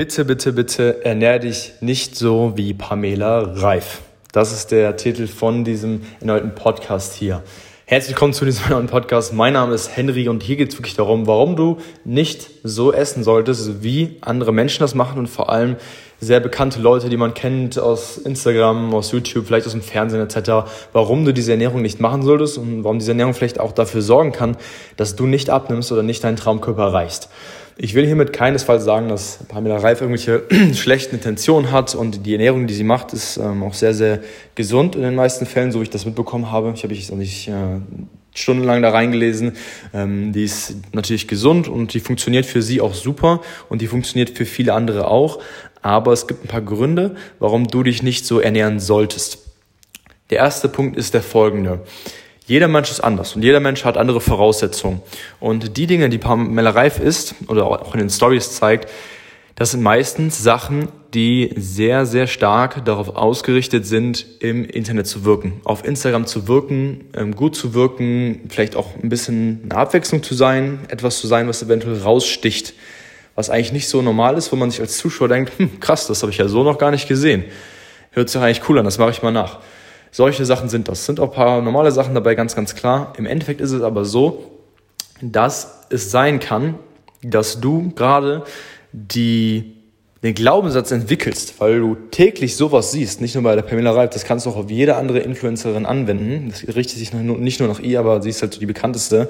Bitte, bitte, bitte ernähr dich nicht so wie Pamela Reif. Das ist der Titel von diesem erneuten Podcast hier. Herzlich willkommen zu diesem neuen Podcast. Mein Name ist Henry und hier geht es wirklich darum, warum du nicht so essen solltest, wie andere Menschen das machen und vor allem sehr bekannte Leute, die man kennt aus Instagram, aus YouTube, vielleicht aus dem Fernsehen etc., warum du diese Ernährung nicht machen solltest und warum diese Ernährung vielleicht auch dafür sorgen kann, dass du nicht abnimmst oder nicht deinen Traumkörper erreichst. Ich will hiermit keinesfalls sagen, dass Pamela Reif irgendwelche schlechten Intentionen hat und die Ernährung, die sie macht, ist ähm, auch sehr, sehr gesund in den meisten Fällen, so wie ich das mitbekommen habe. Ich habe mich auch nicht äh, stundenlang da reingelesen. Ähm, die ist natürlich gesund und die funktioniert für sie auch super und die funktioniert für viele andere auch. Aber es gibt ein paar Gründe, warum du dich nicht so ernähren solltest. Der erste Punkt ist der folgende. Jeder Mensch ist anders und jeder Mensch hat andere Voraussetzungen. Und die Dinge, die Pamela Reif ist oder auch in den Stories zeigt, das sind meistens Sachen, die sehr, sehr stark darauf ausgerichtet sind, im Internet zu wirken, auf Instagram zu wirken, ähm, gut zu wirken, vielleicht auch ein bisschen eine Abwechslung zu sein, etwas zu sein, was eventuell raussticht, was eigentlich nicht so normal ist, wo man sich als Zuschauer denkt, hm, krass, das habe ich ja so noch gar nicht gesehen. Hört sich eigentlich cool an, das mache ich mal nach. Solche Sachen sind das. Sind auch ein paar normale Sachen dabei, ganz, ganz klar. Im Endeffekt ist es aber so, dass es sein kann, dass du gerade die, den Glaubenssatz entwickelst, weil du täglich sowas siehst, nicht nur bei der Pamela Reif, das kannst du auch auf jede andere Influencerin anwenden. Das richtet sich nicht nur nach ihr, aber sie ist halt so die bekannteste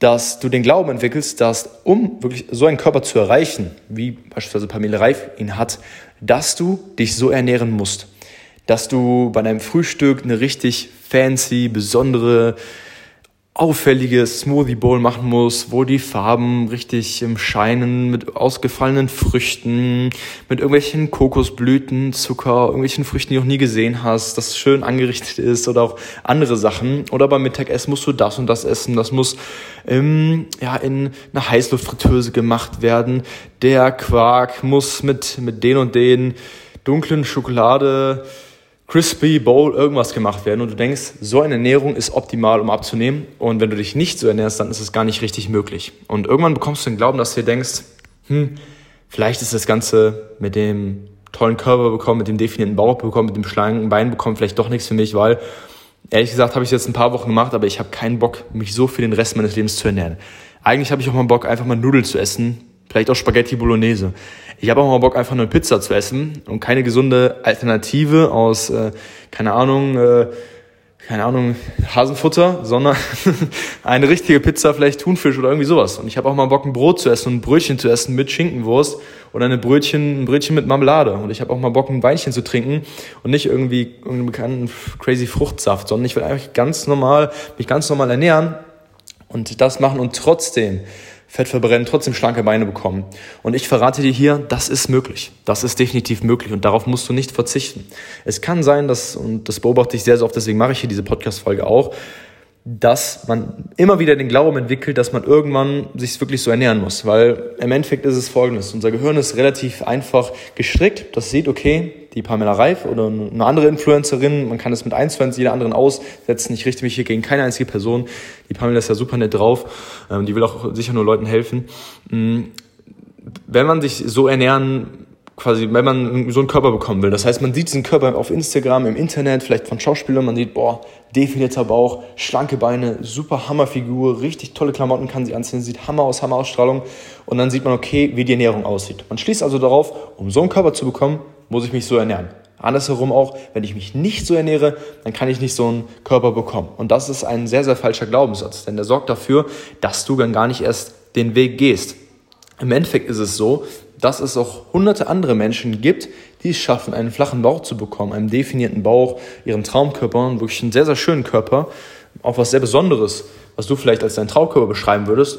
dass du den Glauben entwickelst, dass um wirklich so einen Körper zu erreichen, wie beispielsweise Pamela Reif ihn hat, dass du dich so ernähren musst dass du bei deinem Frühstück eine richtig fancy, besondere, auffällige Smoothie Bowl machen musst, wo die Farben richtig scheinen mit ausgefallenen Früchten, mit irgendwelchen Kokosblüten, Zucker, irgendwelchen Früchten, die du noch nie gesehen hast, das schön angerichtet ist oder auch andere Sachen. Oder beim Mittagessen musst du das und das essen. Das muss ähm, ja, in einer Heißluftfritteuse gemacht werden. Der Quark muss mit, mit den und den dunklen Schokolade Crispy Bowl irgendwas gemacht werden und du denkst, so eine Ernährung ist optimal, um abzunehmen. Und wenn du dich nicht so ernährst, dann ist es gar nicht richtig möglich. Und irgendwann bekommst du den Glauben, dass du dir denkst, hm, vielleicht ist das Ganze mit dem tollen Körper bekommen, mit dem definierten Bauch bekommen, mit dem schlanken Bein bekommen, vielleicht doch nichts für mich, weil ehrlich gesagt habe ich es jetzt ein paar Wochen gemacht, aber ich habe keinen Bock, mich so für den Rest meines Lebens zu ernähren. Eigentlich habe ich auch mal Bock, einfach mal Nudeln zu essen, vielleicht auch Spaghetti Bolognese. Ich habe auch mal Bock, einfach eine Pizza zu essen und keine gesunde Alternative aus, äh, keine Ahnung, äh, keine Ahnung, Hasenfutter, sondern eine richtige Pizza, vielleicht Thunfisch oder irgendwie sowas. Und ich habe auch mal Bock, ein Brot zu essen und ein Brötchen zu essen mit Schinkenwurst oder eine Brötchen, ein Brötchen mit Marmelade. Und ich habe auch mal Bock, ein Weinchen zu trinken und nicht irgendwie irgendeinen bekannten crazy Fruchtsaft, sondern ich will eigentlich ganz normal, mich ganz normal ernähren und das machen und trotzdem Fett verbrennen, trotzdem schlanke Beine bekommen. Und ich verrate dir hier, das ist möglich. Das ist definitiv möglich und darauf musst du nicht verzichten. Es kann sein, dass, und das beobachte ich sehr, sehr oft, deswegen mache ich hier diese Podcast-Folge auch, dass man immer wieder den Glauben entwickelt, dass man irgendwann sich wirklich so ernähren muss. Weil im Endeffekt ist es folgendes. Unser Gehirn ist relativ einfach gestrickt. Das sieht, okay, die Pamela Reif oder eine andere Influencerin, man kann es mit eins zu eins jeder anderen aussetzen. Ich richte mich hier gegen keine einzige Person. Die Pamela ist ja super nett drauf. Ähm, die will auch sicher nur Leuten helfen. Mm, wenn man sich so ernähren quasi, wenn man so einen Körper bekommen will. Das heißt, man sieht diesen Körper auf Instagram, im Internet, vielleicht von Schauspielern, man sieht, boah, definierter Bauch, schlanke Beine, super Hammerfigur, richtig tolle Klamotten kann sie anziehen, sieht Hammer aus, Hammerausstrahlung und dann sieht man, okay, wie die Ernährung aussieht. Man schließt also darauf, um so einen Körper zu bekommen, muss ich mich so ernähren. Andersherum auch, wenn ich mich nicht so ernähre, dann kann ich nicht so einen Körper bekommen. Und das ist ein sehr, sehr falscher Glaubenssatz, denn der sorgt dafür, dass du dann gar nicht erst den Weg gehst. Im Endeffekt ist es so, dass es auch hunderte andere Menschen gibt, die es schaffen, einen flachen Bauch zu bekommen, einen definierten Bauch, ihren Traumkörper und wirklich einen sehr, sehr schönen Körper, auch was sehr Besonderes, was du vielleicht als deinen Traumkörper beschreiben würdest,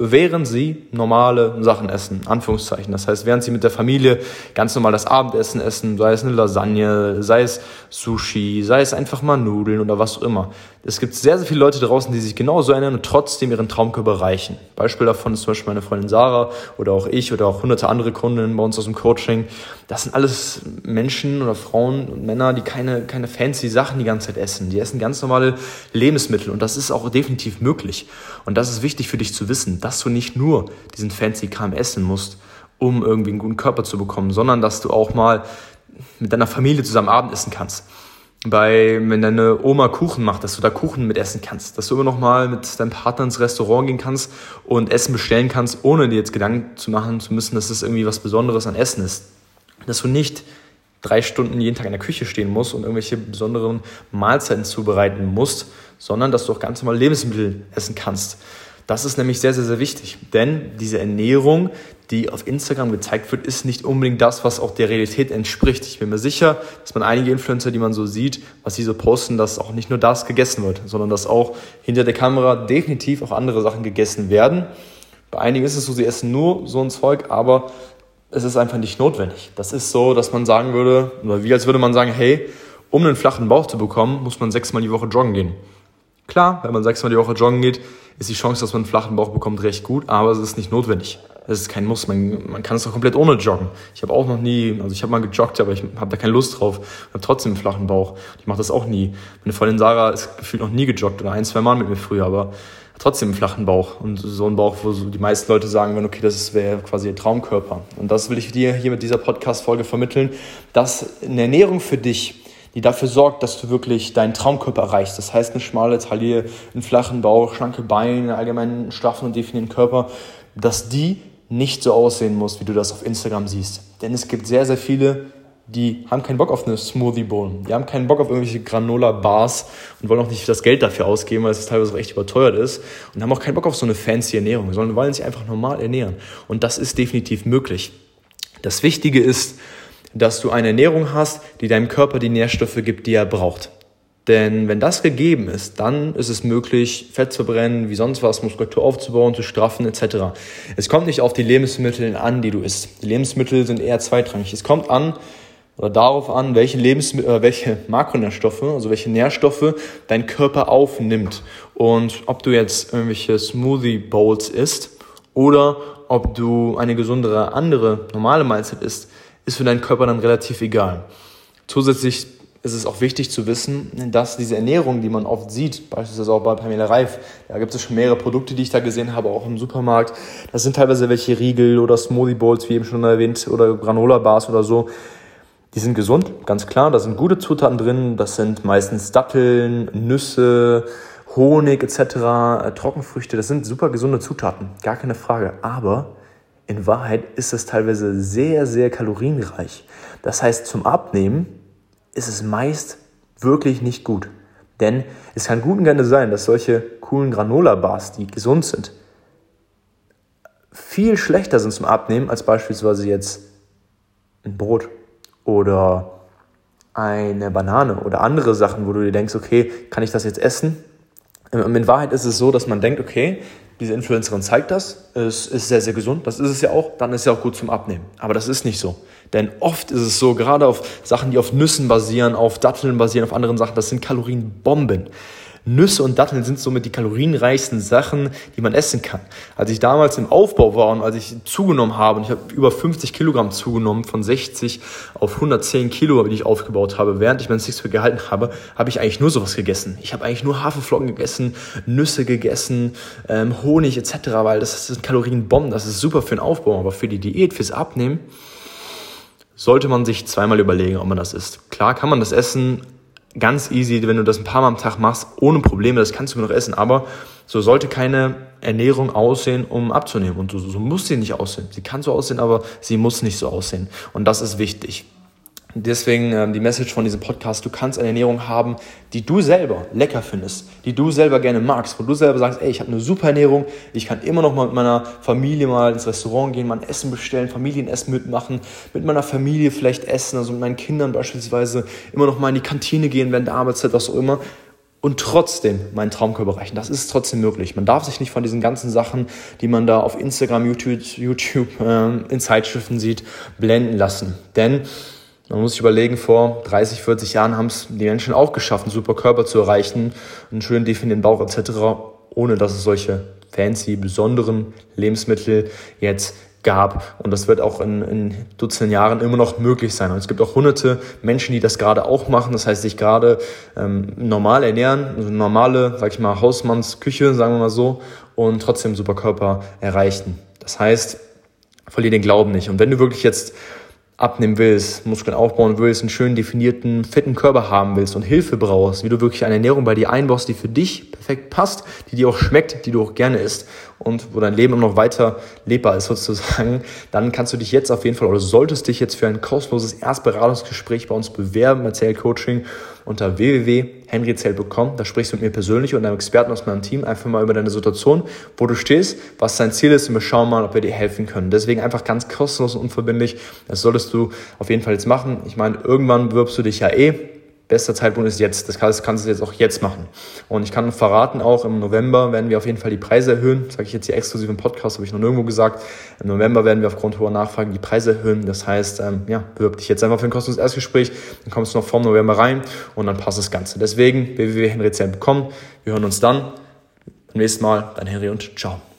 während sie normale Sachen essen, Anführungszeichen. Das heißt, während sie mit der Familie ganz normal das Abendessen essen, sei es eine Lasagne, sei es Sushi, sei es einfach mal Nudeln oder was auch immer. Es gibt sehr, sehr viele Leute draußen, die sich genauso ernähren und trotzdem ihren Traumkörper erreichen. Beispiel davon ist zum Beispiel meine Freundin Sarah oder auch ich oder auch hunderte andere Kunden bei uns aus dem Coaching. Das sind alles Menschen oder Frauen und Männer, die keine, keine fancy Sachen die ganze Zeit essen. Die essen ganz normale Lebensmittel und das ist auch definitiv möglich. Und das ist wichtig für dich zu wissen, dass du nicht nur diesen fancy Kram essen musst, um irgendwie einen guten Körper zu bekommen, sondern dass du auch mal mit deiner Familie zusammen Abendessen kannst. Bei, wenn deine Oma Kuchen macht, dass du da Kuchen mit essen kannst, dass du immer noch mal mit deinem Partner ins Restaurant gehen kannst und Essen bestellen kannst, ohne dir jetzt Gedanken zu machen zu müssen, dass das irgendwie was Besonderes an Essen ist. Dass du nicht drei Stunden jeden Tag in der Küche stehen musst und irgendwelche besonderen Mahlzeiten zubereiten musst, sondern dass du auch ganz normal Lebensmittel essen kannst. Das ist nämlich sehr, sehr, sehr wichtig, denn diese Ernährung, die auf Instagram gezeigt wird, ist nicht unbedingt das, was auch der Realität entspricht. Ich bin mir sicher, dass man einige Influencer, die man so sieht, was sie so posten, dass auch nicht nur das gegessen wird, sondern dass auch hinter der Kamera definitiv auch andere Sachen gegessen werden. Bei einigen ist es so, sie essen nur so ein Zeug, aber es ist einfach nicht notwendig. Das ist so, dass man sagen würde, oder wie als würde man sagen, hey, um einen flachen Bauch zu bekommen, muss man sechsmal die Woche joggen gehen. Klar, wenn man sechsmal die Woche joggen geht, ist die Chance, dass man einen flachen Bauch bekommt, recht gut, aber es ist nicht notwendig. Es ist kein Muss. Man, man kann es auch komplett ohne joggen. Ich habe auch noch nie, also ich habe mal gejoggt, aber ich habe da keine Lust drauf. Ich habe trotzdem einen flachen Bauch. Ich mache das auch nie. Meine Freundin Sarah ist gefühlt noch nie gejoggt oder ein, zwei Mal mit mir früher, aber trotzdem einen flachen Bauch. Und so ein Bauch, wo so die meisten Leute sagen würden, okay, das wäre quasi ihr Traumkörper. Und das will ich dir hier mit dieser Podcast-Folge vermitteln, dass eine Ernährung für dich die dafür sorgt, dass du wirklich deinen Traumkörper erreichst. Das heißt, eine schmale Taille, einen flachen Bauch, schlanke Beine, allgemein einen straffen und definierten Körper, dass die nicht so aussehen muss, wie du das auf Instagram siehst. Denn es gibt sehr, sehr viele, die haben keinen Bock auf eine Smoothie Bowl. Die haben keinen Bock auf irgendwelche Granola Bars und wollen auch nicht das Geld dafür ausgeben, weil es teilweise echt überteuert ist und haben auch keinen Bock auf so eine fancy Ernährung, sondern wollen sich einfach normal ernähren. Und das ist definitiv möglich. Das Wichtige ist, dass du eine Ernährung hast, die deinem Körper die Nährstoffe gibt, die er braucht. Denn wenn das gegeben ist, dann ist es möglich, Fett zu brennen, wie sonst was, Muskulatur aufzubauen, zu straffen etc. Es kommt nicht auf die Lebensmittel an, die du isst. Die Lebensmittel sind eher zweitrangig. Es kommt an oder darauf an, welche Lebensmittel, äh, welche Makronährstoffe, also welche Nährstoffe dein Körper aufnimmt und ob du jetzt irgendwelche Smoothie Bowls isst oder ob du eine gesundere andere normale Mahlzeit isst ist für deinen Körper dann relativ egal. Zusätzlich ist es auch wichtig zu wissen, dass diese Ernährung, die man oft sieht, beispielsweise auch bei Pamela Reif, da gibt es schon mehrere Produkte, die ich da gesehen habe, auch im Supermarkt. Das sind teilweise welche Riegel oder Smoothie Bowls, wie eben schon erwähnt, oder Granola Bars oder so. Die sind gesund, ganz klar. Da sind gute Zutaten drin. Das sind meistens Datteln, Nüsse, Honig etc., äh, Trockenfrüchte. Das sind super gesunde Zutaten, gar keine Frage. Aber in Wahrheit ist es teilweise sehr, sehr kalorienreich. Das heißt, zum Abnehmen ist es meist wirklich nicht gut. Denn es kann gut und gerne sein, dass solche coolen Granola-Bars, die gesund sind, viel schlechter sind zum Abnehmen als beispielsweise jetzt ein Brot oder eine Banane oder andere Sachen, wo du dir denkst, okay, kann ich das jetzt essen? In Wahrheit ist es so, dass man denkt, okay, diese Influencerin zeigt das, es ist sehr, sehr gesund, das ist es ja auch, dann ist es ja auch gut zum Abnehmen. Aber das ist nicht so. Denn oft ist es so, gerade auf Sachen, die auf Nüssen basieren, auf Datteln basieren, auf anderen Sachen, das sind Kalorienbomben. Nüsse und Datteln sind somit die kalorienreichsten Sachen, die man essen kann. Als ich damals im Aufbau war und als ich zugenommen habe, und ich habe über 50 Kilogramm zugenommen, von 60 auf 110 Kilo, die ich aufgebaut habe, während ich mein Sixpack gehalten habe, habe ich eigentlich nur sowas gegessen. Ich habe eigentlich nur Haferflocken gegessen, Nüsse gegessen, ähm, Honig etc., weil das sind Kalorienbomben, das ist super für den Aufbau, aber für die Diät, fürs Abnehmen, sollte man sich zweimal überlegen, ob man das isst. Klar kann man das essen, ganz easy, wenn du das ein paar Mal am Tag machst, ohne Probleme, das kannst du noch essen. Aber so sollte keine Ernährung aussehen, um abzunehmen. Und so, so muss sie nicht aussehen. Sie kann so aussehen, aber sie muss nicht so aussehen. Und das ist wichtig. Deswegen ähm, die Message von diesem Podcast, du kannst eine Ernährung haben, die du selber lecker findest, die du selber gerne magst, wo du selber sagst, ey, ich habe eine super Ernährung, ich kann immer noch mal mit meiner Familie mal ins Restaurant gehen, mal ein Essen bestellen, Familienessen mitmachen, mit meiner Familie vielleicht essen, also mit meinen Kindern beispielsweise immer noch mal in die Kantine gehen während der Arbeitszeit, was auch immer und trotzdem meinen Traumkörper erreichen. Das ist trotzdem möglich. Man darf sich nicht von diesen ganzen Sachen, die man da auf Instagram, YouTube, YouTube äh, in Zeitschriften sieht, blenden lassen. Denn man muss sich überlegen, vor 30, 40 Jahren haben es die Menschen auch geschafft, einen super Körper zu erreichen, einen schönen definierten Bauch etc., ohne dass es solche fancy, besonderen Lebensmittel jetzt gab. Und das wird auch in, in Dutzenden Jahren immer noch möglich sein. Und es gibt auch hunderte Menschen, die das gerade auch machen. Das heißt, sich gerade ähm, normal ernähren, also normale, sag ich mal, Hausmannsküche, sagen wir mal so, und trotzdem super Körper erreichen. Das heißt, verlier den Glauben nicht. Und wenn du wirklich jetzt abnehmen willst, Muskeln aufbauen willst, einen schön definierten, fitten Körper haben willst und Hilfe brauchst, wie du wirklich eine Ernährung bei dir einbaust, die für dich perfekt passt, die dir auch schmeckt, die du auch gerne isst und wo dein Leben noch weiter lebbar ist sozusagen, dann kannst du dich jetzt auf jeden Fall oder solltest dich jetzt für ein kostenloses Erstberatungsgespräch bei uns bewerben, Erzähl Coaching unter www.henryzell.com. Da sprichst du mit mir persönlich und einem Experten aus meinem Team einfach mal über deine Situation, wo du stehst, was dein Ziel ist und wir schauen mal, ob wir dir helfen können. Deswegen einfach ganz kostenlos und unverbindlich. Das solltest du auf jeden Fall jetzt machen. Ich meine, irgendwann bewirbst du dich ja eh bester Zeitpunkt ist jetzt. Das kannst, kannst du jetzt auch jetzt machen. Und ich kann verraten, auch im November werden wir auf jeden Fall die Preise erhöhen. Sage ich jetzt hier exklusiv im Podcast, habe ich noch nirgendwo gesagt. Im November werden wir aufgrund hoher Nachfragen die Preise erhöhen. Das heißt, ähm, ja, bewirb dich jetzt einfach für ein kostenloses Erstgespräch. Dann kommst du noch vor November rein und dann passt das Ganze. Deswegen www.henryzell.com. Wir hören uns dann. Beim nächsten Mal, dein Henry und ciao.